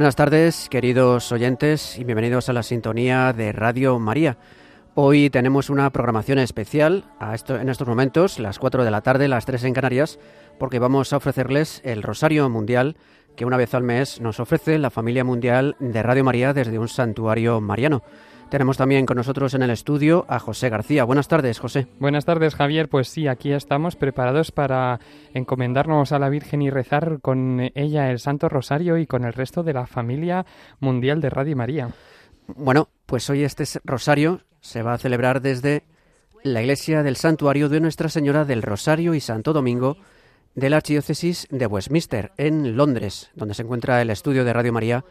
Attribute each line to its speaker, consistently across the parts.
Speaker 1: Buenas tardes, queridos oyentes, y bienvenidos a la sintonía de Radio María. Hoy tenemos una programación especial en estos momentos, las 4 de la tarde, las 3 en Canarias, porque vamos a ofrecerles el Rosario Mundial que una vez al mes nos ofrece la familia mundial de Radio María desde un santuario mariano. Tenemos también con nosotros en el estudio a José García. Buenas tardes, José.
Speaker 2: Buenas tardes, Javier. Pues sí, aquí estamos preparados para encomendarnos a la Virgen y rezar con ella el Santo Rosario y con el resto de la familia mundial de Radio María.
Speaker 1: Bueno, pues hoy este rosario se va a celebrar desde la iglesia del santuario de Nuestra Señora del Rosario y Santo Domingo de la Archidiócesis de Westminster, en Londres, donde se encuentra el estudio de Radio María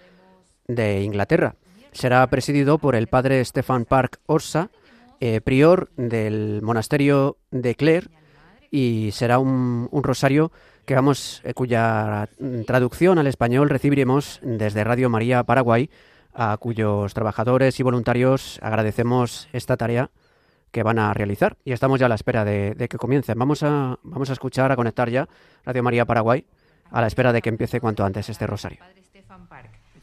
Speaker 1: de Inglaterra. Será presidido por el padre Stefan Park Orsa, eh, prior del monasterio de Clare, y será un, rosario que vamos, eh, cuya traducción al español recibiremos desde Radio María Paraguay, a cuyos trabajadores y voluntarios agradecemos esta tarea que van a realizar. Y estamos ya a la espera de, que comiencen. Vamos a, vamos a escuchar, a conectar ya Radio María Paraguay a la espera de que empiece cuanto antes este rosario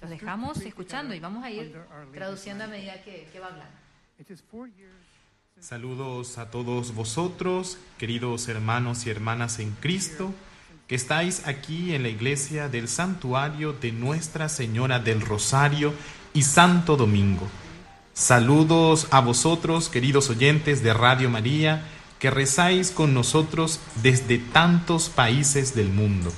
Speaker 3: dejamos escuchando y vamos a ir traduciendo a medida que, que va hablando.
Speaker 4: Saludos a todos vosotros, queridos hermanos y hermanas en Cristo, que estáis aquí en la iglesia del santuario de Nuestra Señora del Rosario y Santo Domingo. Saludos a vosotros, queridos oyentes de Radio María, que rezáis con nosotros desde tantos países del mundo.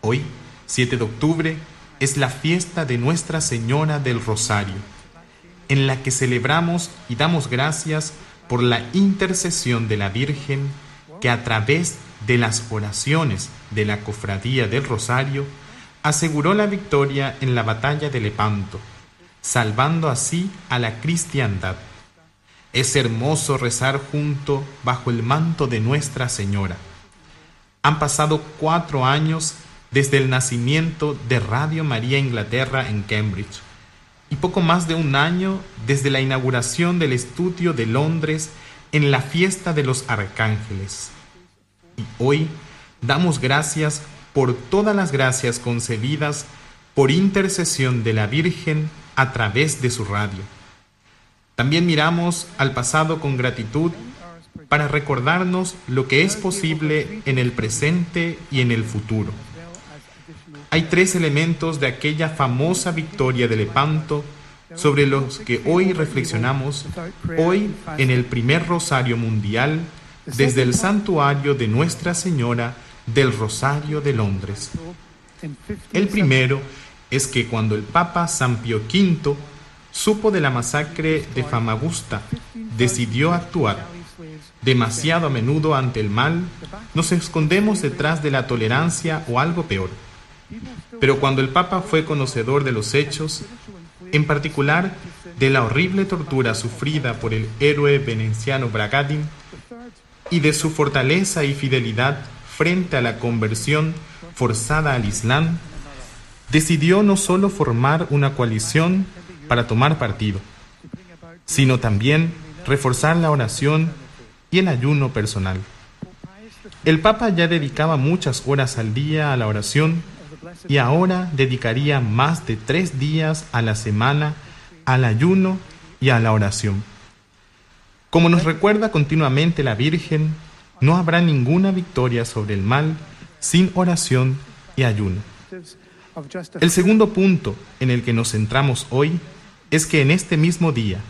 Speaker 4: Hoy, 7 de octubre, es la fiesta de Nuestra Señora del Rosario, en la que celebramos y damos gracias por la intercesión de la Virgen que a través de las oraciones de la Cofradía del Rosario aseguró la victoria en la batalla de Lepanto, salvando así a la cristiandad. Es hermoso rezar junto bajo el manto de Nuestra Señora. Han pasado cuatro años desde el nacimiento de Radio María Inglaterra en Cambridge y poco más de un año desde la inauguración del estudio de Londres en la fiesta de los arcángeles. Y hoy damos gracias por todas las gracias concedidas por intercesión de la Virgen a través de su radio. También miramos al pasado con gratitud para recordarnos lo que es posible en el presente y en el futuro. Hay tres elementos de aquella famosa victoria de Lepanto sobre los que hoy reflexionamos, hoy en el primer rosario mundial desde el santuario de Nuestra Señora del Rosario de Londres. El primero es que cuando el Papa San Pío V supo de la masacre de Famagusta, decidió actuar. Demasiado a menudo ante el mal, nos escondemos detrás de la tolerancia o algo peor pero cuando el Papa fue conocedor de los hechos, en particular de la horrible tortura sufrida por el héroe veneciano Bragadin y de su fortaleza y fidelidad frente a la conversión forzada al Islam, decidió no solo formar una coalición para tomar partido, sino también reforzar la oración y el ayuno personal. El Papa ya dedicaba muchas horas al día a la oración y ahora dedicaría más de tres días a la semana al ayuno y a la oración. Como nos recuerda continuamente la Virgen, no habrá ninguna victoria sobre el mal sin oración y ayuno. El segundo punto en el que nos centramos hoy es que en este mismo día,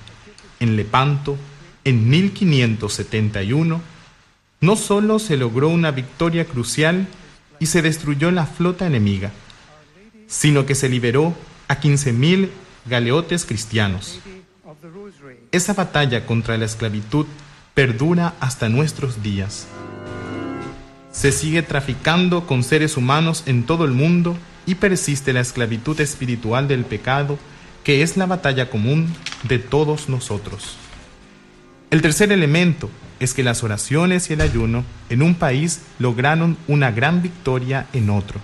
Speaker 4: en Lepanto, en 1571, no solo se logró una victoria crucial y se destruyó la flota enemiga, sino que se liberó a 15.000 galeotes cristianos. Esa batalla contra la esclavitud perdura hasta nuestros días. Se sigue traficando con seres humanos en todo el mundo y persiste la esclavitud espiritual del pecado, que es la batalla común de todos nosotros. El tercer elemento es que las oraciones y el ayuno en un país lograron una gran victoria en otro.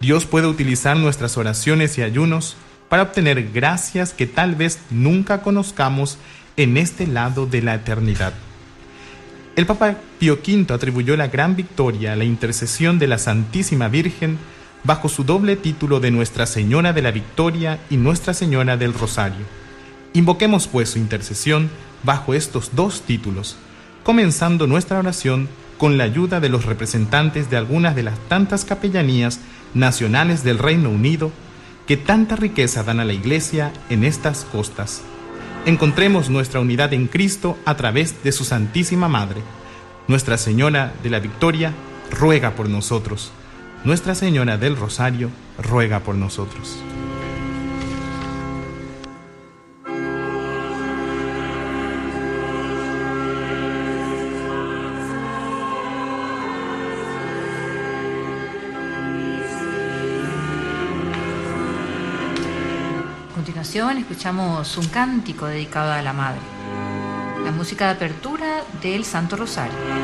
Speaker 4: Dios puede utilizar nuestras oraciones y ayunos para obtener gracias que tal vez nunca conozcamos en este lado de la eternidad. El Papa Pío V atribuyó la gran victoria a la intercesión de la Santísima Virgen bajo su doble título de Nuestra Señora de la Victoria y Nuestra Señora del Rosario. Invoquemos pues su intercesión bajo estos dos títulos, comenzando nuestra oración con la ayuda de los representantes de algunas de las tantas capellanías nacionales del Reino Unido que tanta riqueza dan a la Iglesia en estas costas. Encontremos nuestra unidad en Cristo a través de su Santísima Madre. Nuestra Señora de la Victoria ruega por nosotros. Nuestra Señora del Rosario ruega por nosotros.
Speaker 3: Continuación escuchamos un cántico dedicado a la Madre. La música de apertura del Santo Rosario.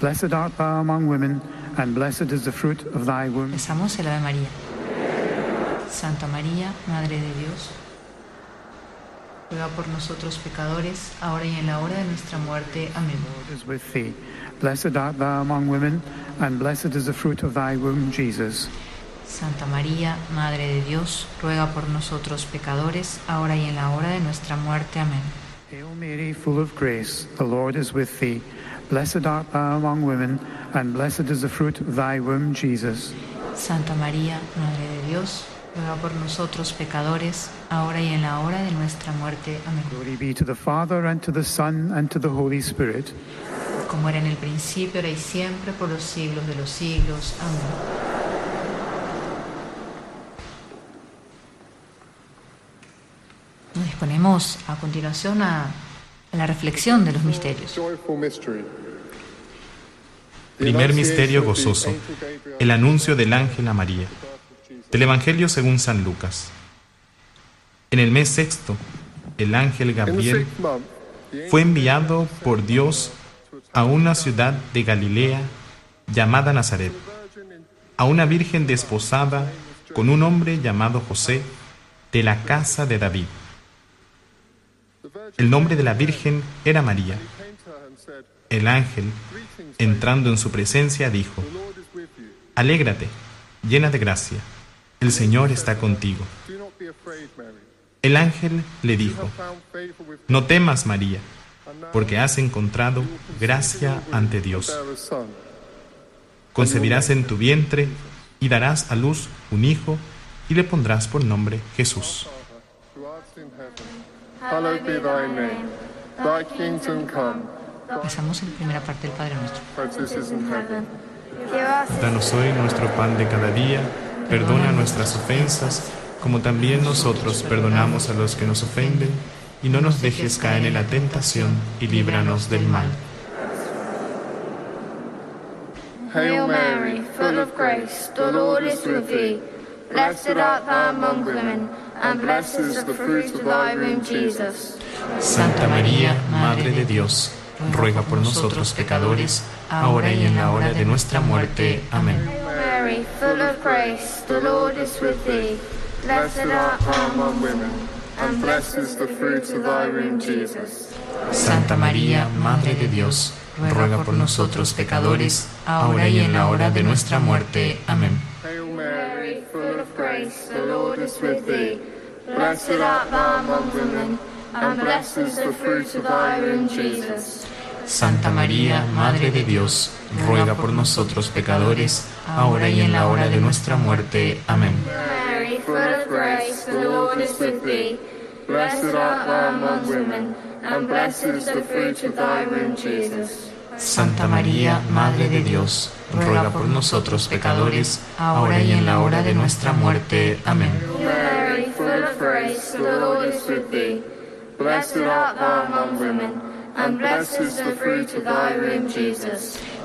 Speaker 5: Blessed art thou among women, and blessed is the fruit of thy womb.
Speaker 3: Rezamos el Ave María. Santa María, Madre de Dios, ruega por nosotros pecadores, ahora y en la hora de nuestra muerte. Amén.
Speaker 5: Lord is with thee. Blessed art thou among women, and blessed is the fruit of thy womb, Jesus.
Speaker 3: Santa María, Madre de Dios, ruega por nosotros pecadores, ahora y en la hora de nuestra muerte. Amén.
Speaker 5: Hail Mary, full of grace, the Lord is with thee. Blessed art thou among women, and blessed is the fruit of thy womb, Jesus.
Speaker 3: Santa María, Madre de Dios, ruega por nosotros pecadores, ahora y en la hora de nuestra muerte. Amén.
Speaker 5: Glory be to the Father, and to the Son, and to the Holy Spirit.
Speaker 3: Como era en el principio, ahora y siempre, por los siglos de los siglos. Amén. Nos disponemos a continuación a, a la reflexión de los misterios.
Speaker 4: Primer misterio gozoso, el anuncio del ángel a María. Del Evangelio según San Lucas. En el mes sexto, el ángel Gabriel fue enviado por Dios a una ciudad de Galilea llamada Nazaret, a una virgen desposada con un hombre llamado José de la casa de David. El nombre de la virgen era María. El ángel, entrando en su presencia, dijo. Alégrate, llena de gracia, el Señor está contigo. El ángel le dijo, No temas, María, porque has encontrado gracia ante Dios. Concebirás en tu vientre y darás a luz un hijo y le pondrás por nombre Jesús.
Speaker 6: Who art in heaven, hallowed be thy name. Thy kingdom come,
Speaker 3: Rezamos en primera parte del Padre Nuestro.
Speaker 4: Danos hoy nuestro pan de cada día, perdona nuestras ofensas, como también nosotros perdonamos a los que nos ofenden, y no nos dejes caer en la tentación, y líbranos del mal.
Speaker 7: Hail Mary, full of grace, the Lord is with thee. Blessed art thou among women, and blessed is the fruit of thy womb, Jesus.
Speaker 4: Santa María, Madre de Dios, ruega por nosotros pecadores, ahora y en la hora de nuestra muerte. Amén.
Speaker 7: Mary, full of grace, the Lord is with thee. Blessed art thou among women, and blessed is the fruit of thy womb, Jesus.
Speaker 4: Santa María, Madre de Dios, ruega por nosotros pecadores, ahora y en la hora de nuestra muerte. Amén.
Speaker 7: Grace, the Lord is with thee. Blessed art thou among women, and blessed is the fruit of thy womb, Jesus.
Speaker 4: Santa María, Madre de Dios, ruega por nosotros pecadores, ahora y en la hora de nuestra muerte. Amén.
Speaker 7: Mary, full of grace, the Lord is with thee. Blessed art thou among women, and blessed is the fruit of thy womb, Jesus.
Speaker 4: Santa María, Madre de Dios, ruega por nosotros pecadores, ahora y en la hora de nuestra muerte. Amén.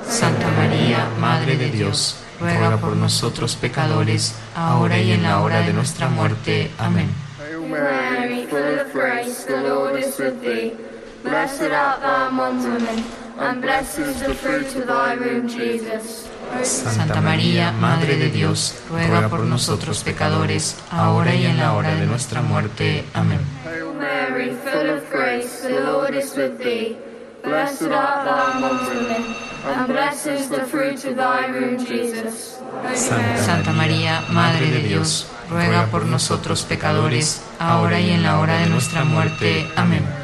Speaker 4: Santa María, Madre de Dios, ruega por nosotros pecadores, ahora y en la hora de nuestra muerte. Amén.
Speaker 6: Mary,
Speaker 7: full of grace, the Lord is with thee. Blessed art thou among women, and blessed is the fruit of thy womb, Jesus.
Speaker 4: Santa María, Madre de Dios, ruega por nosotros pecadores, ahora y en la hora de nuestra muerte. Amén.
Speaker 6: Hail
Speaker 7: Mary, full of grace, the Lord is with thee. Blessed art thou among women, and blessed is the fruit of thy womb, Jesus.
Speaker 3: Santa María, Madre de Dios, ruega por nosotros pecadores, ahora y en la hora de nuestra muerte. Amén.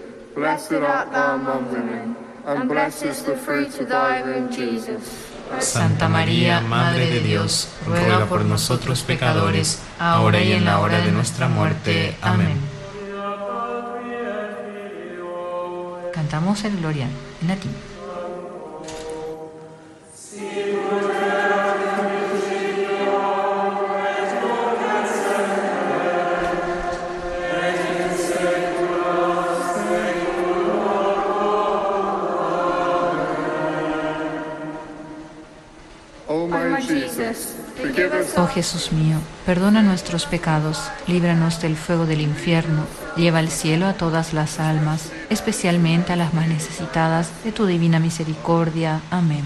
Speaker 7: Blessed art thou among women, and blessed is the fruit of thy womb, Jesus.
Speaker 3: Santa María, Madre de Dios, ruega por nosotros pecadores, ahora y en la hora de nuestra muerte. Amén. Cantamos el Gloria en latín. Oh Jesús mío, perdona nuestros pecados, líbranos del fuego del infierno, lleva al cielo a todas las almas, especialmente a las más necesitadas de tu divina misericordia. Amén.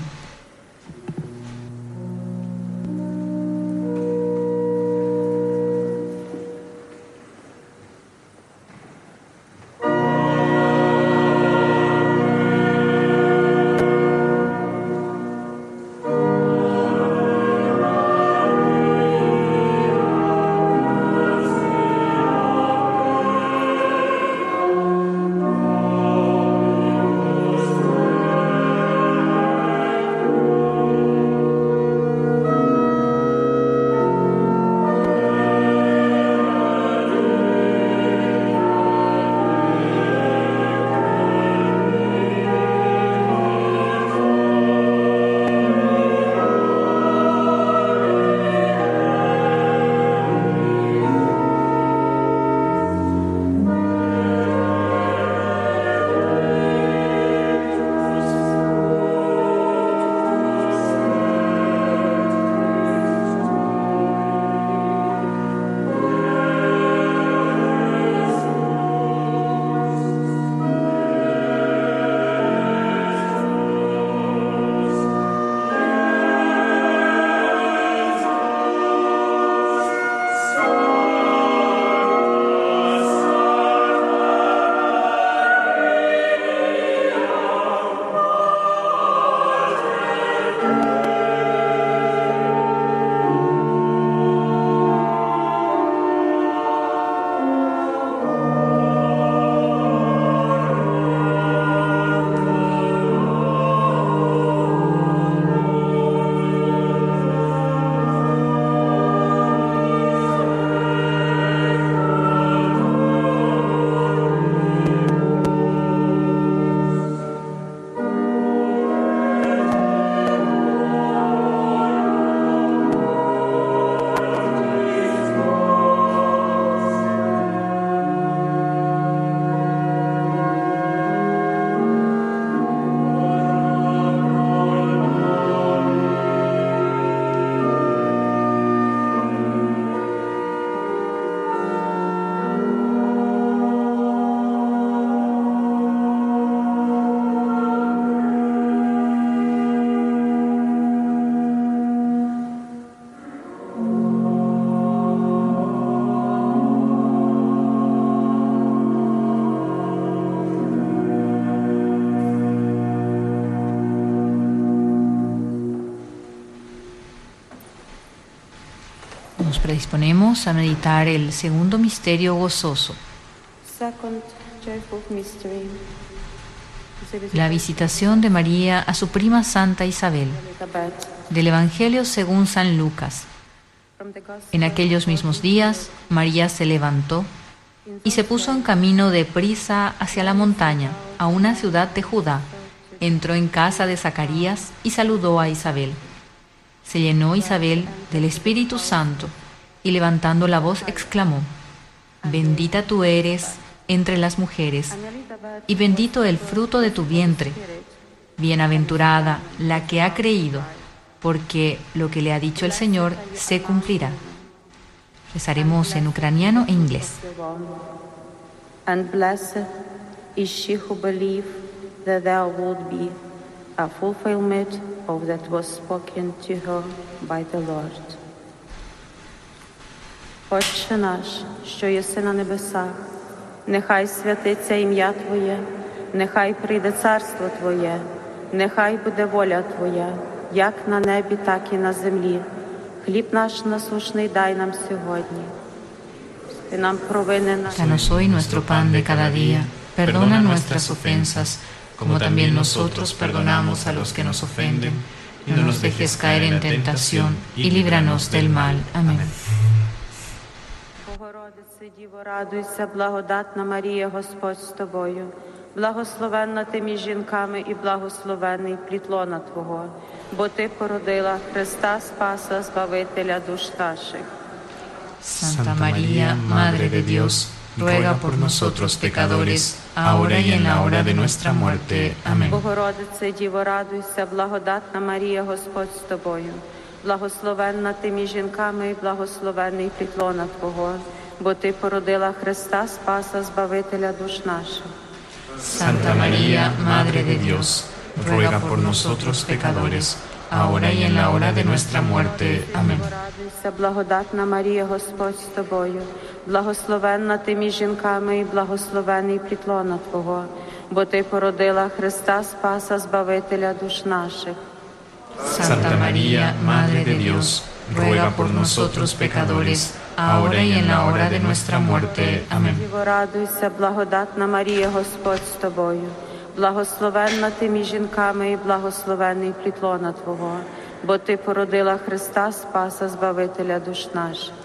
Speaker 3: Disponemos a meditar el segundo misterio gozoso, la visitación de María a su prima Santa Isabel, del Evangelio según San Lucas. En aquellos mismos días, María se levantó y se puso en camino de prisa hacia la montaña, a una ciudad de Judá. Entró en casa de Zacarías y saludó a Isabel. Se llenó Isabel del Espíritu Santo y levantando la voz exclamó, Bendita tú eres entre las mujeres y bendito el fruto de tu vientre. Bienaventurada la que ha creído, porque lo que le ha dicho el Señor se cumplirá. Rezaremos en ucraniano e inglés.
Speaker 8: And blessed is she who believed that there would be a fulfillment of that was spoken to her by the Lord. Отче наш, що єси на небесах, нехай святиться ім'я Твоє, нехай прийде царство Твоє, нехай буде воля Твоя, як на небі, так і на землі. Хліб наш насушний дай нам сьогодні. І нам провини наші.
Speaker 3: Danos hoy nuestro pan de cada día. Perdona nuestras ofensas, como también nosotros perdonamos a los que nos ofenden. Y no nos dejes caer en tentación, y líbranos del mal. Amén. Amén.
Speaker 8: Богородице, Діво, радуйся, благодатна Марія, Господь з тобою. Благословенна ти між жінками і благословений плітлона Твого, бо Ти породила Христа Спаса, Збавителя душ наших.
Speaker 3: Santa María, Madre de Dios, ruega por nosotros pecadores, ahora y en la hora de nuestra muerte. Amén.
Speaker 8: Богородице, Діво, радуйся, благодатна Марія, Господь з тобою. Благословенна ти між жінками і благословений плітлона Твого, бо Ти породила Христа Спаса, Збавителя душ наших.
Speaker 3: Santa María, Madre de Dios, ruega por nosotros pecadores, ahora y en la hora de nuestra muerte. Amén.
Speaker 8: Радуйся, благодатна Марія, Господь з тобою, благословенна ти між жінками і благословений плітлона Твого, бо Ти породила Христа Спаса, Збавителя душ наших.
Speaker 3: Santa María, Madre de Dios, ruega por nosotros pecadores, ahora y en la hora de nuestra muerte. Amén.
Speaker 8: Радуйся, благодатна Марія, Господь з тобою, благословенна ти між жінками і благословений плітлона Твого, бо Ти породила Христа Спаса, Збавителя душ наших.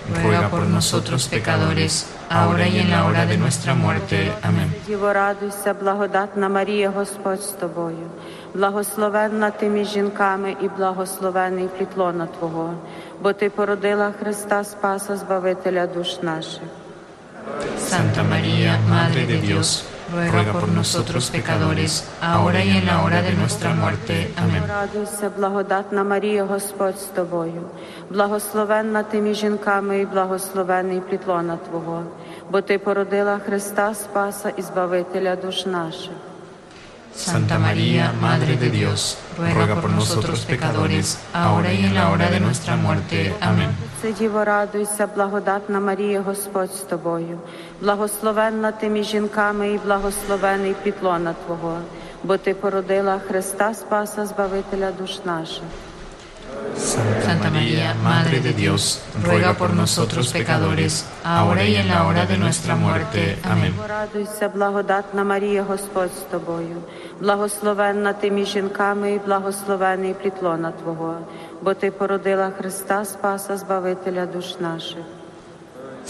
Speaker 3: ruega por nosotros pecadores, ahora y en la hora de nuestra muerte. Amén.
Speaker 8: Діво, радуйся, благодатна Марія, Господь з тобою, благословенна ти між жінками і благословений плітлона Твого, бо Ти породила Христа Спаса, Збавителя душ наших.
Speaker 3: Santa María, Madre de Dios, ruega por nosotros pecadores, ahora y en la hora de nuestra muerte. Amén.
Speaker 8: Радуйся, благодатна Марія, Господь з тобою, благословенна ти між жінками і благословений плітлона Твого, бо Ти породила Христа Спаса і Збавителя душ наших.
Speaker 3: Santa María, Madre de Dios, ruega por nosotros pecadores, ahora y en la hora de nuestra muerte. Amén.
Speaker 8: Це Діво, радуйся, благодатна Марія, Господь з тобою, благословенна ти між жінками і благословений підлона Твого, бо Ти породила Христа Спаса, Збавителя душ наших.
Speaker 3: Santa María, Madre de Dios, ruega por nosotros pecadores, ahora y en la hora de nuestra muerte. Amén.
Speaker 8: Радуйся, благодатна Марія, Господь з тобою, благословенна ти між жінками і благословений плітлона Твого, бо Ти породила Христа Спаса, Збавителя душ наших.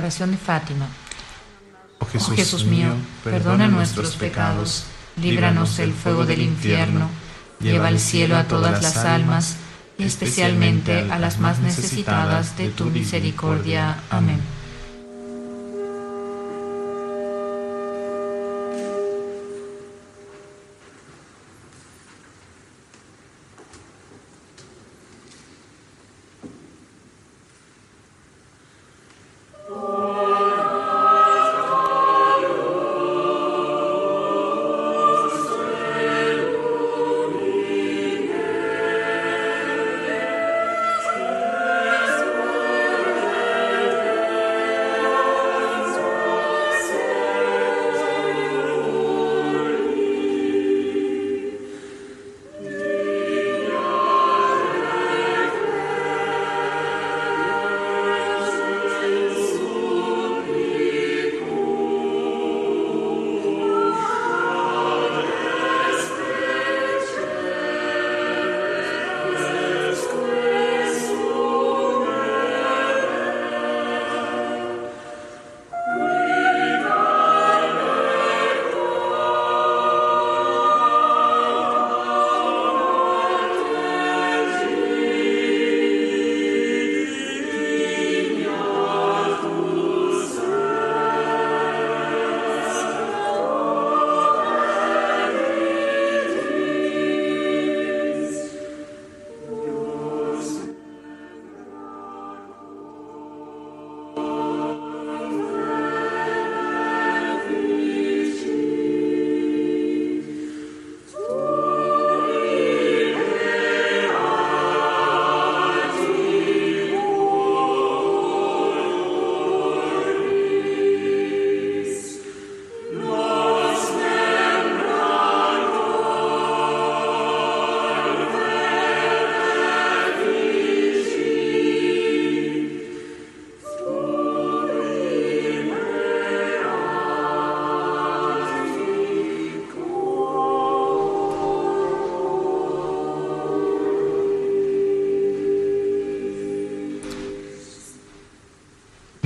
Speaker 3: Oración de Fátima.
Speaker 4: Oh Jesús,
Speaker 3: Oh Jesús mío, perdona nuestros pecados, líbranos del fuego del infierno, lleva al cielo a todas las almas, y especialmente a las más necesitadas de tu misericordia. Amén.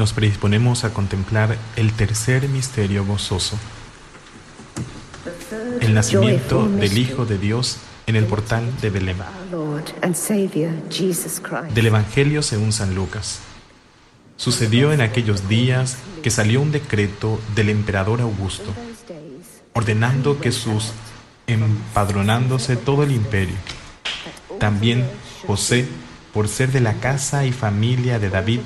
Speaker 4: Nos predisponemos a contemplar el tercer misterio gozoso, el nacimiento del Hijo de Dios en el portal de Belén. Del Evangelio según San Lucas. Sucedió en aquellos días que salió un decreto del emperador Augusto, ordenando que sus empadronándose todo el imperio. También José, por ser de la casa y familia de David,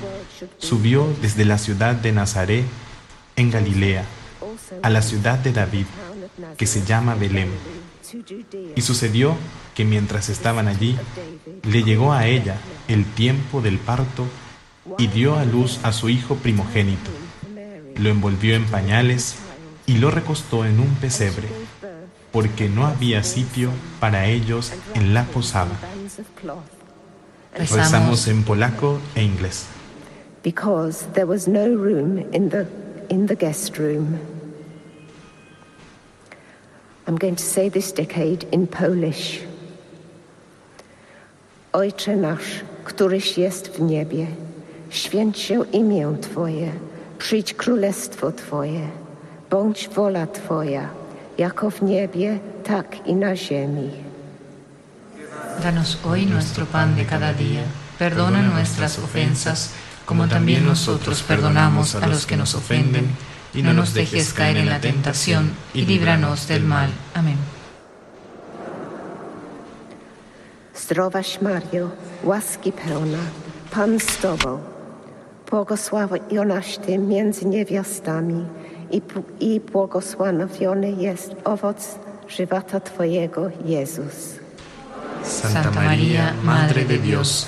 Speaker 4: subió desde la ciudad de Nazaret, en Galilea, a la ciudad de David, que se llama Belén. Y sucedió que mientras estaban allí, le llegó a ella el tiempo del parto y dio a luz a su hijo primogénito. Lo envolvió en pañales y lo recostó en un pesebre, porque no había sitio para ellos en la posada. Rezamos en polaco e inglés.
Speaker 9: Because there was no room in the, in the guest room. I'm going to say this decade in Polish. Ojcze nasz, któryś jest w niebie, święć się imię Twoje, przyjdź królestwo Twoje, bądź wola Twoja, jako w niebie, tak i na ziemi.
Speaker 3: Danos hoy nuestro pan de cada día. Perdona nuestras ofensas, como también nosotros perdonamos a los que nos ofenden. Y no nos dejes caer en la tentación, y líbranos del mal. Amén.
Speaker 9: Zdrowaś Mario, łaski pełna, Pan z Tobą, błogosławionaś Ty między niewiastami i, i błogosławiony jest owoc żywota Twojego, Jezus.
Speaker 3: Santa María, Madre de Dios,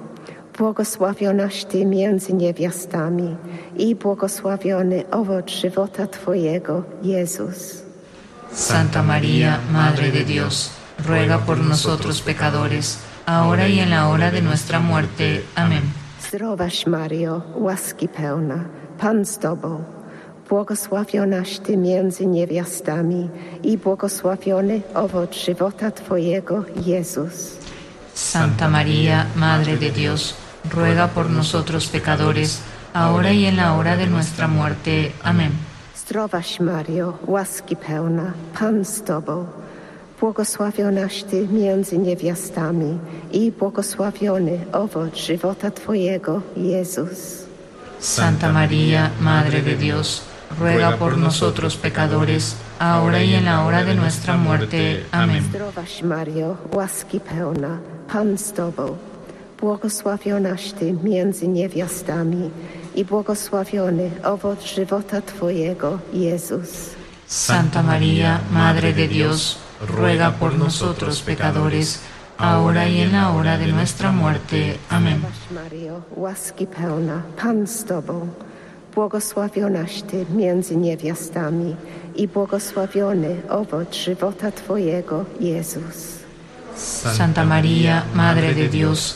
Speaker 9: Błogosławionaś Ty między niewiastami i błogosławiony owoc żywota Twojego, Jezus.
Speaker 3: Santa María, Madre de Dios, ruega por nosotros pecadores, ahora y en la hora de nuestra muerte. Amén.
Speaker 9: Zdrowaś Mario, łaski pełna, Pan z Tobą, błogosławionaś Ty między niewiastami i błogosławiony owoc żywota Twojego, Jezus.
Speaker 3: Santa María, Madre de Dios, ruega por nosotros pecadores, ahora y en la hora de nuestra muerte. Amén.
Speaker 9: Zdrowaś Mario, łaski pełna, Pan z Tobą, błogosławionaś Ty między niewiastami i błogosławiony owoc żywota Twojego, Jezus.
Speaker 3: Santa María, Madre de Dios, ruega por nosotros pecadores, ahora y en la hora de nuestra muerte. Amén.
Speaker 9: Zdrowaś Mario, łaski pełna, Pan z Tobą, błogosławionaś Ty między niewiastami i błogosławiony owoc żywota Twojego, Jezus.
Speaker 3: Santa María, Madre de Dios, ruega por nosotros pecadores, ahora y en la hora de nuestra muerte. Amén.
Speaker 9: Mario, łaski pełna, Pan z Tobą, błogosławionaś Ty między niewiastami i błogosławiony owoc żywota Twojego, Jezus.
Speaker 3: Santa María, Madre de Dios,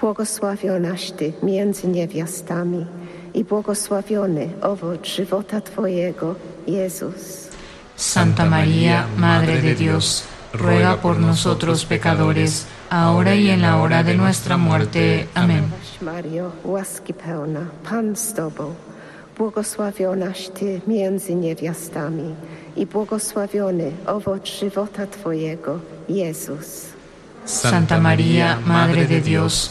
Speaker 9: błogosławionaś Ty między niewiastami i błogosławiony owoc żywota Twojego, Jezus.
Speaker 3: Santa María, Madre de Dios, ruega por nosotros pecadores, ahora y en la hora de nuestra muerte. Amén.
Speaker 9: Mario, łaski pełna, Pan z Tobą, błogosławionaś Ty między niewiastami i błogosławiony owoc żywota Twojego, Jezus.
Speaker 3: Santa María, Madre de Dios,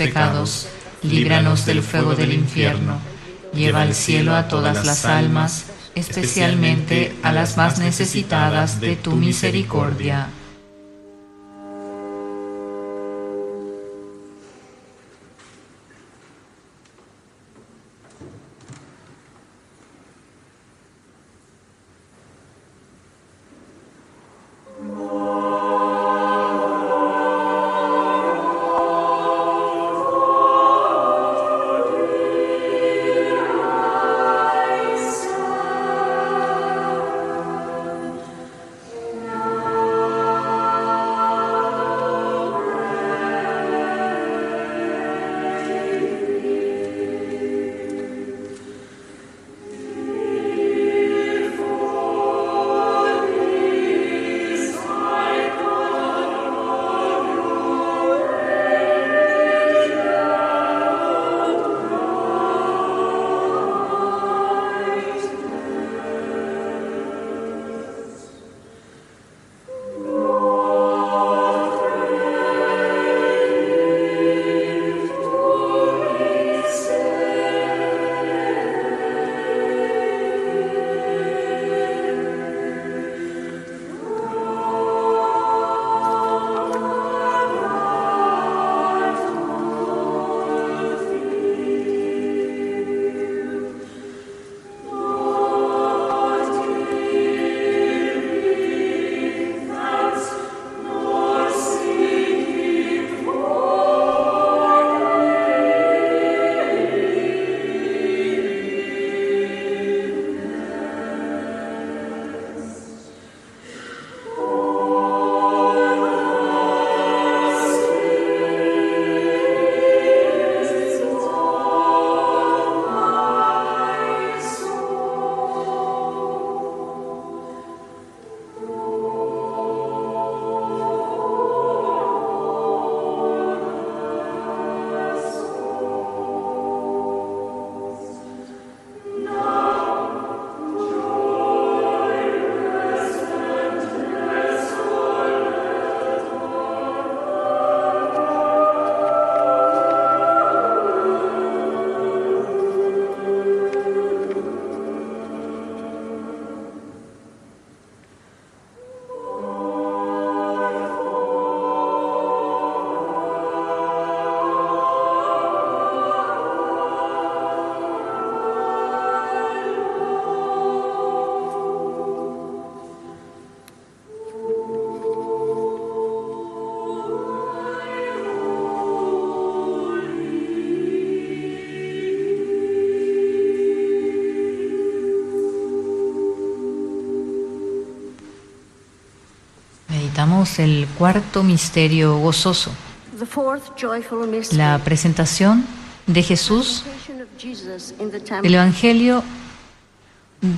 Speaker 3: Pecados, líbranos del fuego del infierno, lleva al cielo a todas las almas, especialmente a las más necesitadas de tu misericordia. El cuarto misterio gozoso, la presentación de Jesús del Evangelio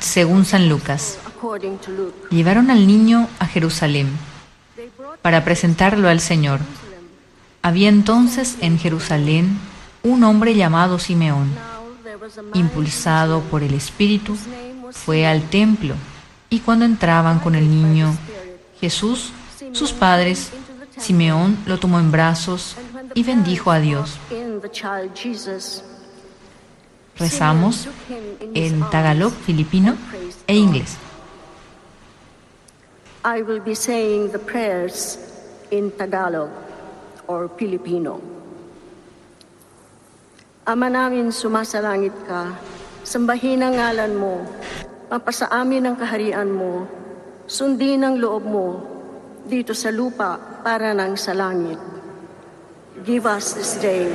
Speaker 3: según San Lucas. Llevaron al niño a Jerusalén para presentarlo al Señor. Había entonces en Jerusalén un hombre llamado Simeón. Impulsado por el Espíritu, fue al templo y cuando entraban con el niño Jesús, sus padres, Simeón lo tomó en brazos y bendijo a Dios. Rezamos en tagalog, filipino e inglés.
Speaker 10: I will be saying the prayers in Tagalog or Filipino. Ama namin sumasalangit ka, sambahin ang ngalan mo, mapasa amin ang kaharian mo, sundin ang loob mo, dito sa lupa para nang sa langit. Give us this day.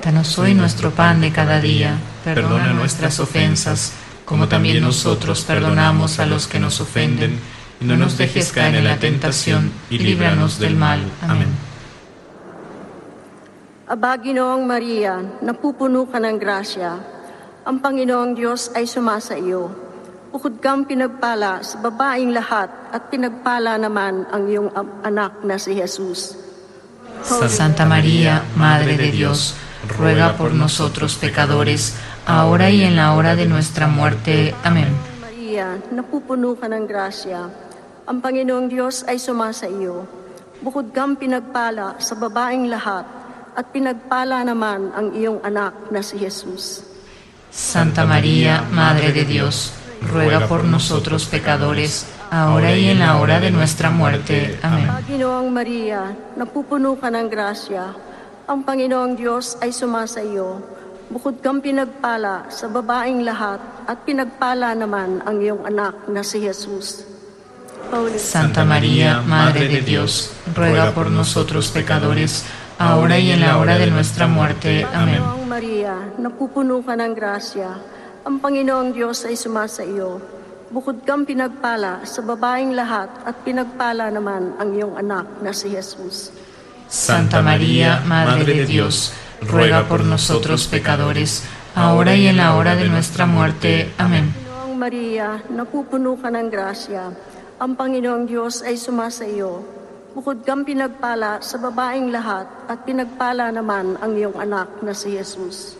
Speaker 3: Danos hoy nuestro pan de cada día, perdona nuestras ofensas, como también nosotros perdonamos a los que nos ofenden y no nos dejes caer en la tentación y líbranos del mal. Amén.
Speaker 10: Aba, Ginoong Maria, napupuno ka ng grasya. Ang Panginoong Diyos ay sumasa iyo. Bukod kang pinagpala sa babaeng lahat at pinagpala naman ang iyong anak na si Jesus.
Speaker 3: Santa María, Madre de Dios, ruega por nosotros pecadores, ahora y en la hora de nuestra muerte. Amén.
Speaker 10: Maria, napupuno ka ng grasya. Ang Panginoong Diyos ay sumasa iyo. Bukod kang pinagpala sa babaeng lahat at pinagpala naman ang iyong anak na si Jesus.
Speaker 3: Santa María, Madre de Dios, ruega por nosotros pecadores, ahora y en la hora de nuestra muerte. Amén.
Speaker 10: Panginoong Maria, napupuno ka ng grasya. Ang Panginoong Diyos ay sumasa iyo. Bukod kang pinagpala sa babaeng lahat at pinagpala naman ang iyong anak na si Jesus.
Speaker 3: Santa María, Madre de Dios, ruega por nosotros pecadores, ahora y en la hora de nuestra muerte. Amén.
Speaker 10: Maria, napupuno ka ng grasya. Ang Panginoong Diyos ay sumasa iyo. Bukod kang pinagpala sa babaeng lahat at pinagpala naman ang iyong anak na si Jesus.
Speaker 3: Santa María, Madre de Dios, ruega por nosotros pecadores, ahora y en la hora de nuestra muerte. Amén.
Speaker 10: Panginoong Maria, napupuno ka ng grasya. Ang Panginoong Diyos ay sumasa iyo. Bukod kang pinagpala sa babaeng lahat at pinagpala naman ang iyong anak na si Jesus.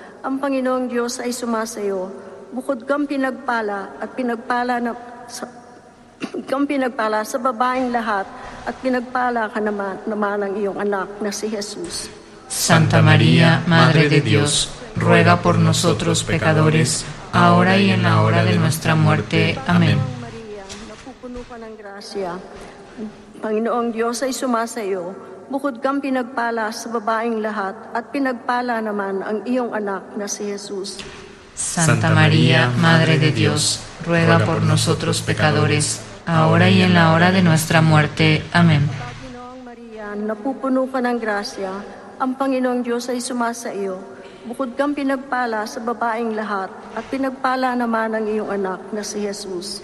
Speaker 10: Ang Panginoong Diyos ay sumasa iyo. Bukod kang pinagpala at pinagpala na sa, kang pinagpala sa babaeng lahat at pinagpala ka naman, naman ang iyong anak na si Jesus.
Speaker 3: Santa María, Madre de Dios, ruega por nosotros pecadores, ahora y en la hora de nuestra muerte. Amén.
Speaker 10: Maria, napupuno ka ng grasya. Panginoong Diyos ay sumasa iyo. Bukod kang pinagpala sa babaeng lahat at pinagpala naman ang iyong anak na si Jesus.
Speaker 3: Santa María, Madre de Dios, ruega por nosotros pecadores, ahora y en la hora de nuestra muerte. Amén.
Speaker 10: Panginoong Maria, napupuno ka ng grasya. Ang Panginoong Diyos ay sumasa iyo. Bukod kang pinagpala sa babaeng lahat at pinagpala naman ang iyong anak na si Jesus.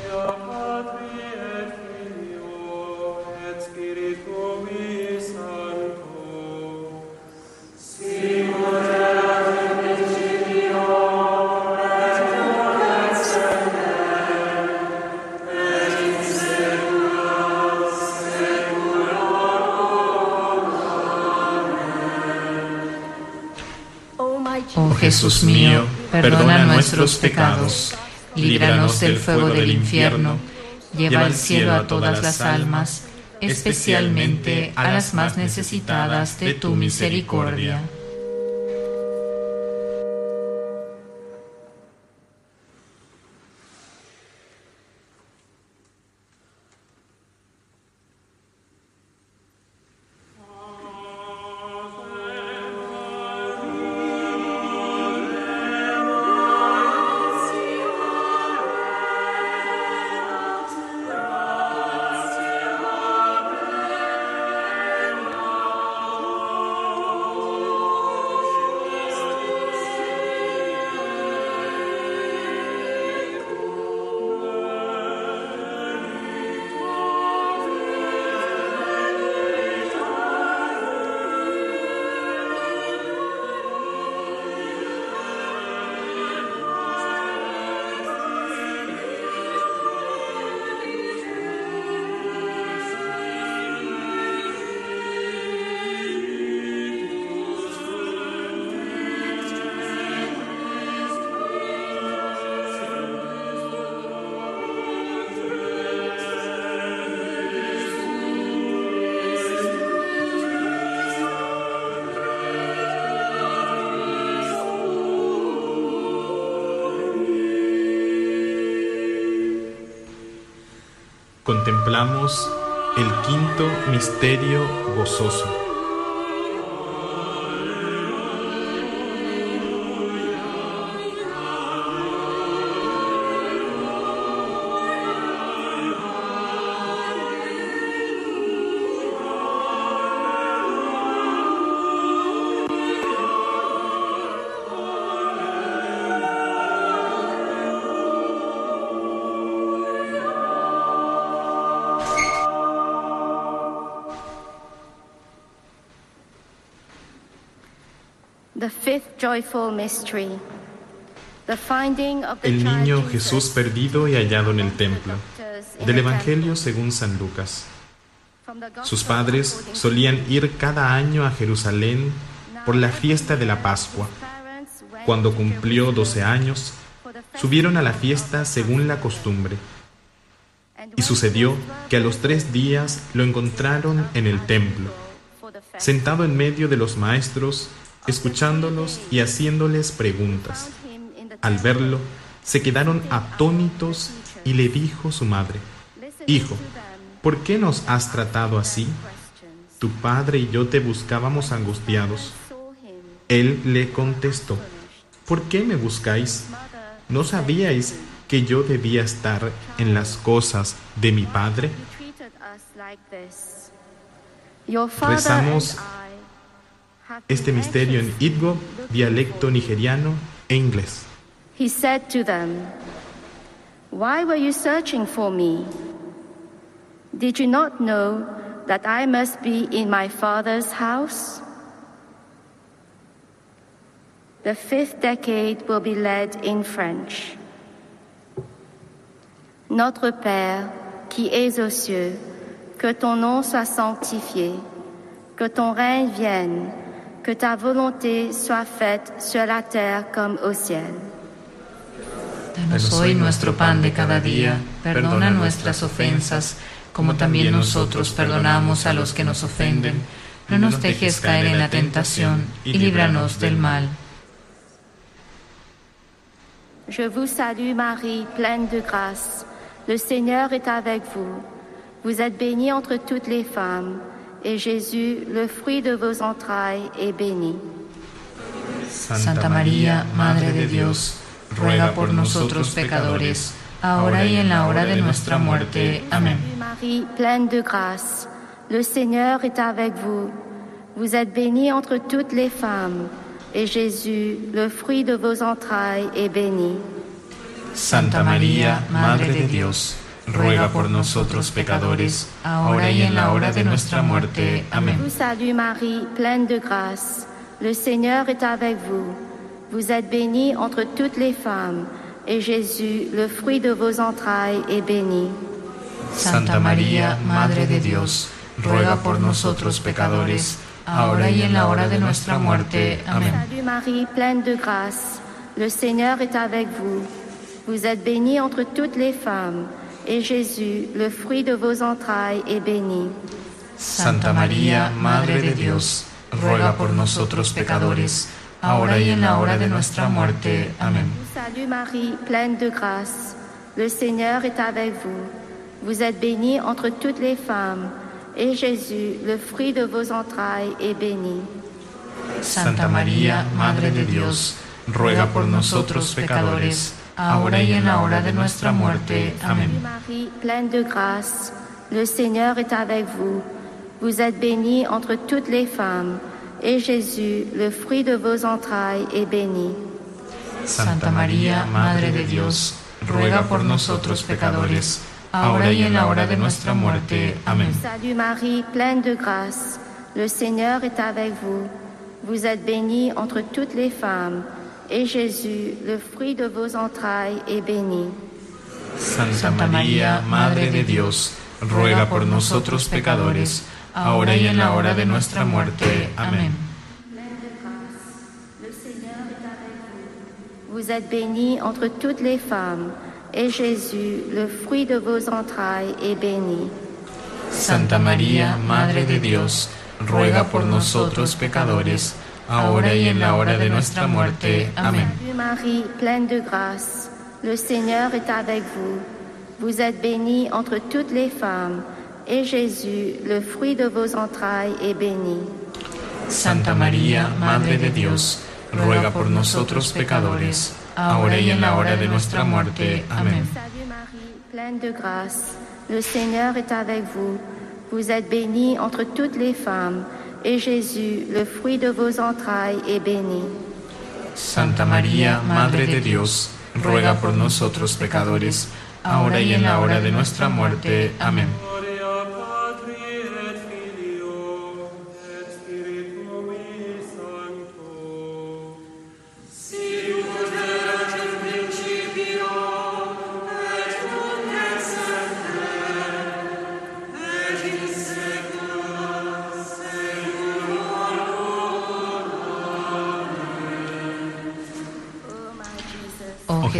Speaker 3: Jesús mío, perdona nuestros pecados, líbranos del fuego del infierno, lleva al cielo a todas las almas, especialmente a las más necesitadas de tu misericordia.
Speaker 4: Contemplamos el quinto misterio gozoso. El niño Jesús perdido y hallado en el templo. Del Evangelio según San Lucas. Sus padres solían ir cada año a Jerusalén por la fiesta de la Pascua. Cuando cumplió 12 años, subieron a la fiesta según la costumbre. Y sucedió que a los tres días lo encontraron en el templo, sentado en medio de los maestros escuchándolos y haciéndoles preguntas. Al verlo, se quedaron atónitos y le dijo su madre, Hijo, ¿por qué nos has tratado así? Tu padre y yo te buscábamos angustiados. Él le contestó, ¿por qué me buscáis? ¿No sabíais que yo debía estar en las cosas de mi padre? Rezamos este misterio en Igbo, dialecto nigeriano e inglés.
Speaker 11: He said to them, Why were you searching for me? Did you not know that I must be in my Father's house? The fifth decade will be led in French. Notre Père qui es aux cieux, que ton nom soit sanctifié, que ton règne vienne que ta volonté soit faite sur la terre comme au ciel.
Speaker 3: Danos hoy nuestro pan de cada día, perdona nuestras ofensas, como también nosotros perdonamos a los que nos ofenden. No nos dejes caer en la tentación y líbranos del mal.
Speaker 11: Je vous salue Marie, pleine de grâce. Le Seigneur est avec vous. Vous êtes bénie entre toutes les femmes et Jésus, le fruit de vos entrailles, est béni.
Speaker 3: Santa María, Madre de Dios, ruega por nosotros pecadores, ahora y en la hora de nuestra muerte. Amén.
Speaker 11: Marie, pleine de grâce, le Seigneur est avec vous. Vous êtes bénie entre toutes les femmes, et Jésus, le fruit de vos entrailles, est béni.
Speaker 4: Santa María, Madre de Dios, ruega por nosotros pecadores, ahora y en la hora de nuestra muerte. Amén.
Speaker 11: Vous salue Marie, pleine de grâce. Le Seigneur est avec vous. Vous êtes bénie entre toutes les femmes, et Jésus, le fruit de vos entrailles, est béni.
Speaker 4: Santa María, Madre de Dios, ruega por nosotros pecadores,
Speaker 3: ahora y en la hora de nuestra muerte. Amén.
Speaker 11: Salut Marie, pleine de grâce, le Seigneur est avec vous. Vous êtes bénie entre toutes les femmes, et Jésus, le fruit de vos entrailles, est béni.
Speaker 4: Santa María, Madre de Dios, ruega por nosotros pecadores, ahora y en la hora de nuestra muerte. Amén.
Speaker 11: Salut Marie, pleine de grâce, le Seigneur est avec vous. Vous êtes bénie entre toutes les femmes, et Jésus, le fruit de vos entrailles, est béni.
Speaker 4: Santa María, Madre de Dios, ruega por nosotros pecadores, ahora y en la hora de nuestra muerte. Amén.
Speaker 11: Marie, pleine de grâce, le Seigneur est avec vous. Vous êtes bénie entre toutes les femmes, et Jésus, le fruit de vos entrailles, est béni.
Speaker 4: Santa María, Madre de Dios, ruega por nosotros pecadores, ahora y en la hora de nuestra muerte. Amén.
Speaker 11: Salut Marie, pleine de grâce, le Seigneur est avec vous. Vous êtes bénie entre toutes les femmes, et Jésus, le fruit de vos entrailles, est béni.
Speaker 4: Santa María, Madre de Dios, ruega por nosotros pecadores, ahora y en la hora de nuestra muerte. Amén.
Speaker 11: Vous êtes bénie entre toutes les femmes, et Jésus, le fruit de vos entrailles, est béni.
Speaker 4: Santa María, Madre de Dios, ruega por nosotros pecadores, ahora y en la hora de nuestra muerte. Amén.
Speaker 11: Salut Marie, pleine de grâce, le Seigneur est avec vous. Vous êtes bénie entre toutes les femmes, et Jésus, le fruit de vos entrailles, est béni.
Speaker 4: Santa María, Madre de Dios, ruega por nosotros pecadores, ahora y en la hora de nuestra muerte. Amén.
Speaker 11: Salut Marie, pleine de grâce, le Seigneur est avec vous. Vous êtes bénie entre toutes les femmes, et Jésus, le fruit de vos entrailles, est béni.
Speaker 4: Santa María, Madre de Dios, ruega por nosotros pecadores, ahora y en la hora de nuestra muerte. Amén.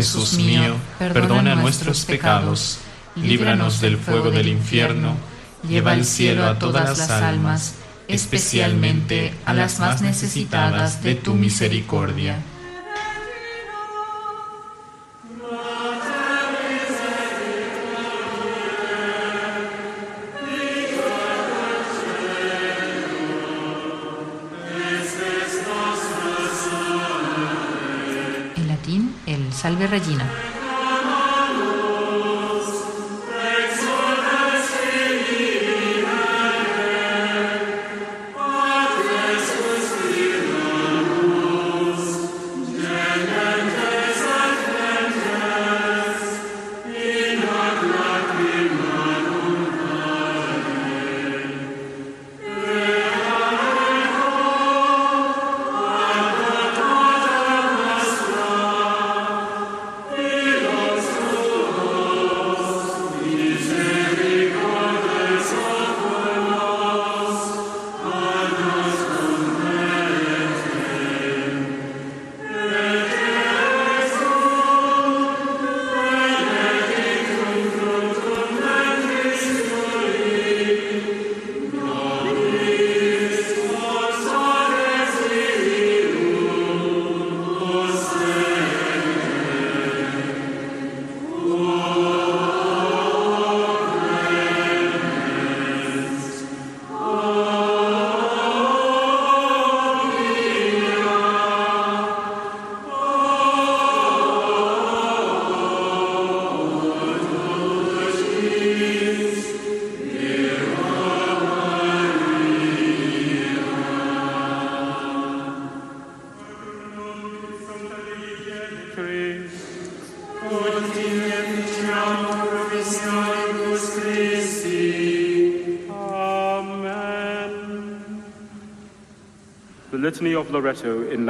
Speaker 4: Jesús mío, perdona nuestros pecados, líbranos del fuego del infierno, lleva al cielo a todas las almas, especialmente a las más necesitadas de tu misericordia.
Speaker 3: Salve Regina.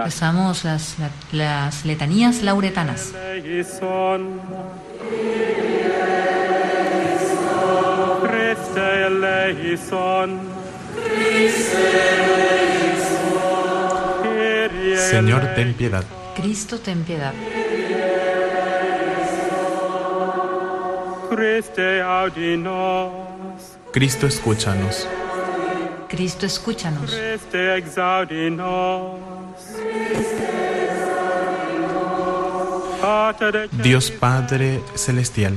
Speaker 3: Rezamos las, la- las letanías lauretanas.
Speaker 4: Señor, ten piedad.
Speaker 3: Cristo, ten piedad.
Speaker 4: Cristo, escúchanos.
Speaker 3: Cristo, escúchanos.
Speaker 12: Christe
Speaker 4: Dios Padre Celestial,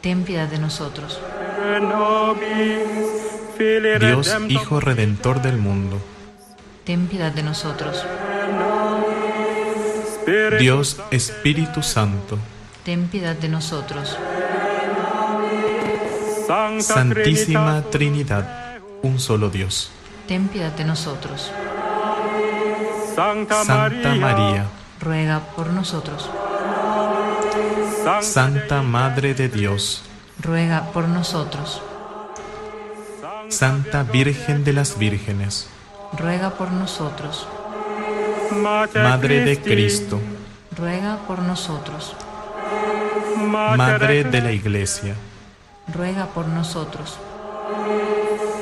Speaker 3: Ten piedad de nosotros.
Speaker 4: Dios Hijo Redentor del mundo,
Speaker 3: Ten piedad de nosotros.
Speaker 4: Dios Espíritu Santo,
Speaker 3: Ten piedad de nosotros.
Speaker 4: Santísima Trinidad, un solo Dios.
Speaker 3: Ten piedad de nosotros.
Speaker 12: Santa,
Speaker 4: Santa María,
Speaker 3: Ruega por nosotros.
Speaker 4: Santa Madre de Dios,
Speaker 3: Ruega por nosotros.
Speaker 4: Santa Virgen de las Vírgenes,
Speaker 3: Ruega por nosotros.
Speaker 4: Madre de Cristo,
Speaker 3: Ruega por nosotros.
Speaker 4: Madre de la Iglesia,
Speaker 3: Ruega por nosotros.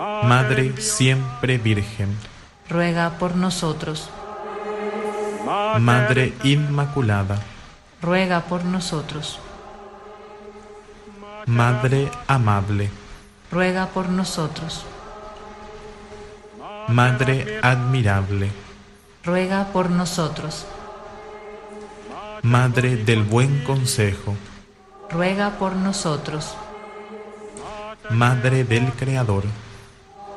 Speaker 4: Madre Siempre Virgen,
Speaker 3: Ruega por nosotros.
Speaker 4: Madre Inmaculada,
Speaker 3: Ruega por nosotros.
Speaker 4: Madre Amable,
Speaker 3: Ruega por nosotros.
Speaker 4: Madre Admirable,
Speaker 3: Ruega por nosotros.
Speaker 4: Madre del Buen Consejo,
Speaker 3: Ruega por nosotros.
Speaker 4: Madre del Creador,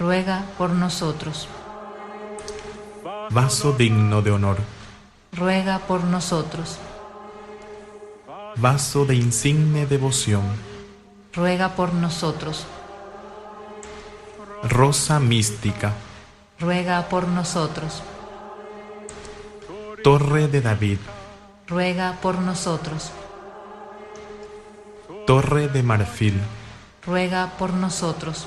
Speaker 3: Ruega por nosotros.
Speaker 4: vaso digno de honor,
Speaker 3: Ruega por nosotros.
Speaker 4: vaso de insigne devoción,
Speaker 3: Ruega por nosotros.
Speaker 4: rosa mística,
Speaker 3: Ruega por nosotros.
Speaker 4: torre de David,
Speaker 3: Ruega por nosotros.
Speaker 4: torre de marfil,
Speaker 3: Ruega por nosotros.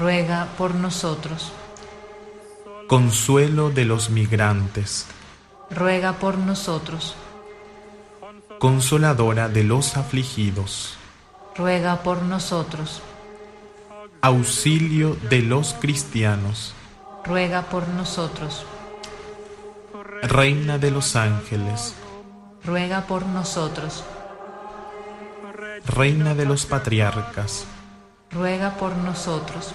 Speaker 3: Ruega por nosotros.
Speaker 4: consuelo de los migrantes,
Speaker 3: Ruega por nosotros.
Speaker 4: consoladora de los afligidos,
Speaker 3: Ruega por nosotros.
Speaker 4: auxilio de los cristianos,
Speaker 3: Ruega por nosotros.
Speaker 4: reina de los ángeles,
Speaker 3: Ruega por nosotros.
Speaker 4: reina de los patriarcas,
Speaker 3: Ruega por nosotros.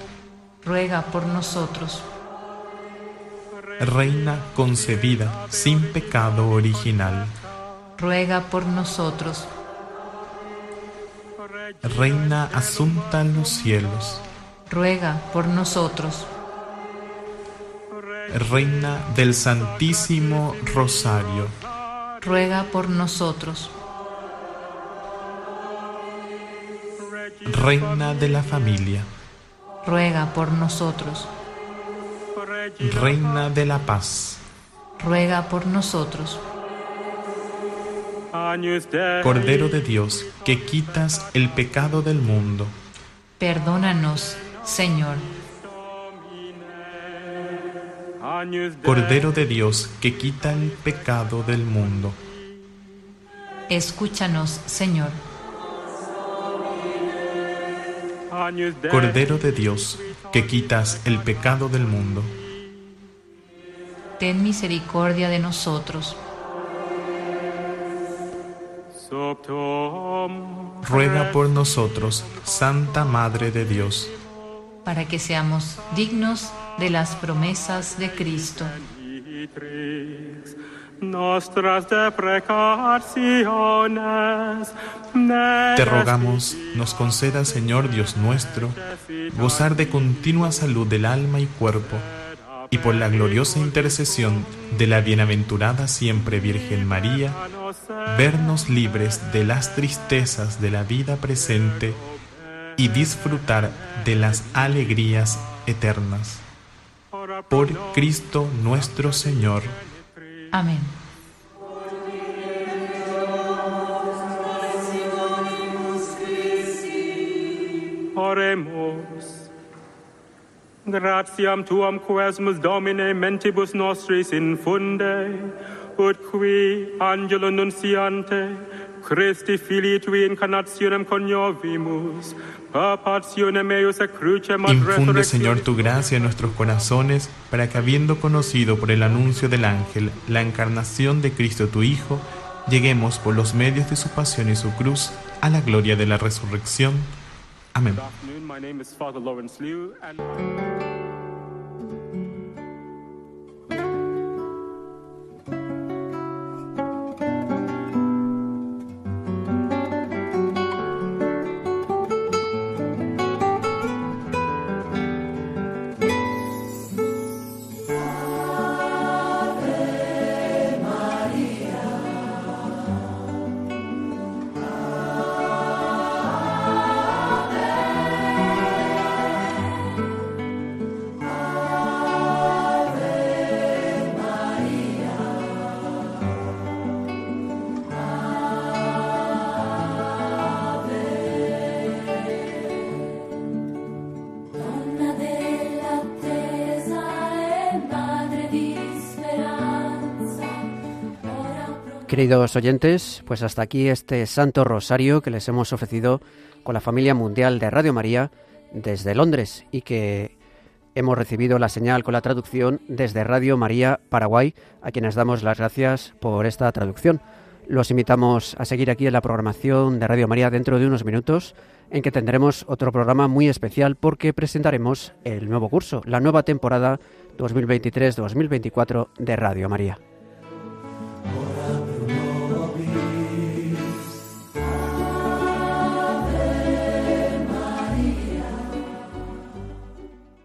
Speaker 3: ruega por nosotros.
Speaker 4: Reina concebida sin pecado original,
Speaker 3: ruega por nosotros.
Speaker 4: Reina asunta en los cielos,
Speaker 3: ruega por nosotros.
Speaker 4: Reina del Santísimo Rosario,
Speaker 3: ruega por nosotros.
Speaker 4: Reina de la familia,
Speaker 3: ruega por nosotros.
Speaker 4: Reina de la paz,
Speaker 3: ruega por nosotros.
Speaker 4: Cordero de Dios, que quitas el pecado del mundo,
Speaker 3: perdónanos, Señor.
Speaker 4: Cordero de Dios, que quita el pecado del mundo,
Speaker 3: escúchanos, Señor.
Speaker 4: Cordero de Dios, que quitas el pecado del mundo,
Speaker 3: ten misericordia de nosotros.
Speaker 4: ruega por nosotros, Santa Madre de Dios,
Speaker 3: para que seamos dignos de las promesas de Cristo.
Speaker 4: Te rogamos, nos conceda, Señor Dios nuestro, gozar de continua salud del alma y cuerpo, y por la gloriosa intercesión de la bienaventurada siempre Virgen María, vernos libres de las tristezas de la vida presente y disfrutar de las alegrías eternas. Por Cristo nuestro Señor.
Speaker 3: Amén.
Speaker 12: Oremos. Gratiam tuam quesmus Domine mentibus nostris infunde, ut qui angelo nunciante, Christi filii tui incarnationem coniovimus,
Speaker 4: Infunde, Señor, tu gracia en nuestros corazones, para que habiendo conocido por el anuncio del ángel la encarnación de Cristo tu Hijo, lleguemos por los medios de su pasión y su cruz a la gloria de la resurrección. Amen. Good afternoon. My name is Father Lawrence Liu. And...
Speaker 1: Queridos oyentes, pues hasta aquí este Santo Rosario que les hemos ofrecido con la familia mundial de Radio María desde Londres y que hemos recibido la señal con la traducción desde Radio María Paraguay, a quienes damos las gracias por esta traducción. Los invitamos a seguir aquí en la programación de Radio María dentro de unos minutos, en que tendremos otro programa muy especial porque presentaremos el nuevo curso, la nueva temporada 2023-2024 de Radio María.